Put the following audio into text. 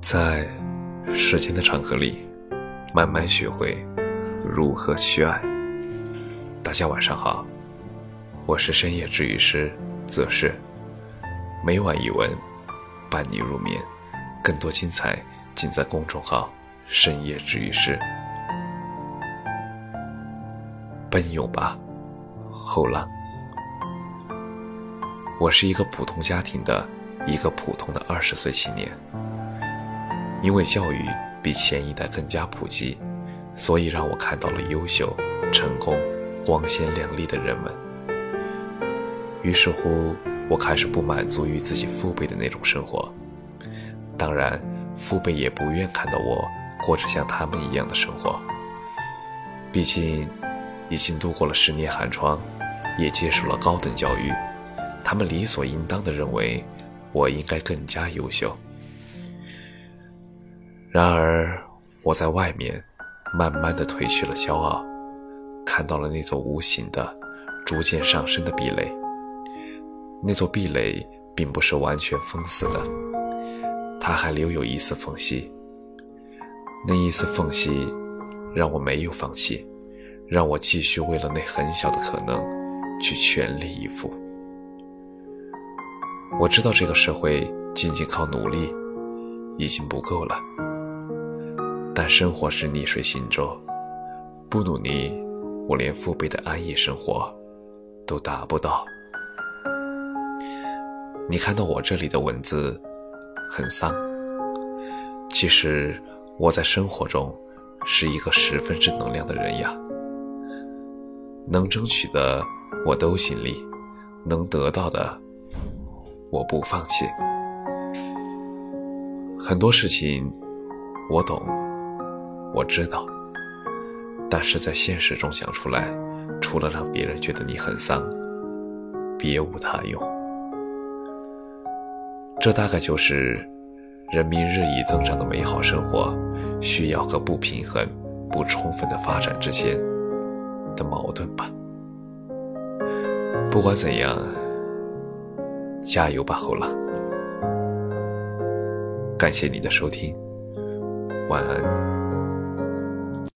在时间的长河里，慢慢学会如何去爱。大家晚上好，我是深夜治愈师则是，每晚一文伴你入眠，更多精彩尽在公众号“深夜治愈师”。奔涌吧，后浪！我是一个普通家庭的一个普通的二十岁青年。因为教育比前一代更加普及，所以让我看到了优秀、成功、光鲜亮丽的人们。于是乎，我开始不满足于自己父辈的那种生活。当然，父辈也不愿看到我过着像他们一样的生活。毕竟，已经度过了十年寒窗，也接受了高等教育，他们理所应当的认为我应该更加优秀。然而，我在外面慢慢的褪去了骄傲，看到了那座无形的、逐渐上升的壁垒。那座壁垒并不是完全封死的，它还留有一丝缝隙。那一丝缝隙，让我没有放弃，让我继续为了那很小的可能，去全力以赴。我知道这个社会仅仅靠努力，已经不够了。但生活是逆水行舟，不努力，我连父辈的安逸生活都达不到。你看到我这里的文字很丧，其实我在生活中是一个十分正能量的人呀。能争取的我都尽力，能得到的我不放弃。很多事情我懂。我知道，但是在现实中想出来，除了让别人觉得你很丧，别无他用。这大概就是人民日益增长的美好生活，需要和不平衡、不充分的发展之间的矛盾吧。不管怎样，加油吧，后浪！感谢你的收听，晚安。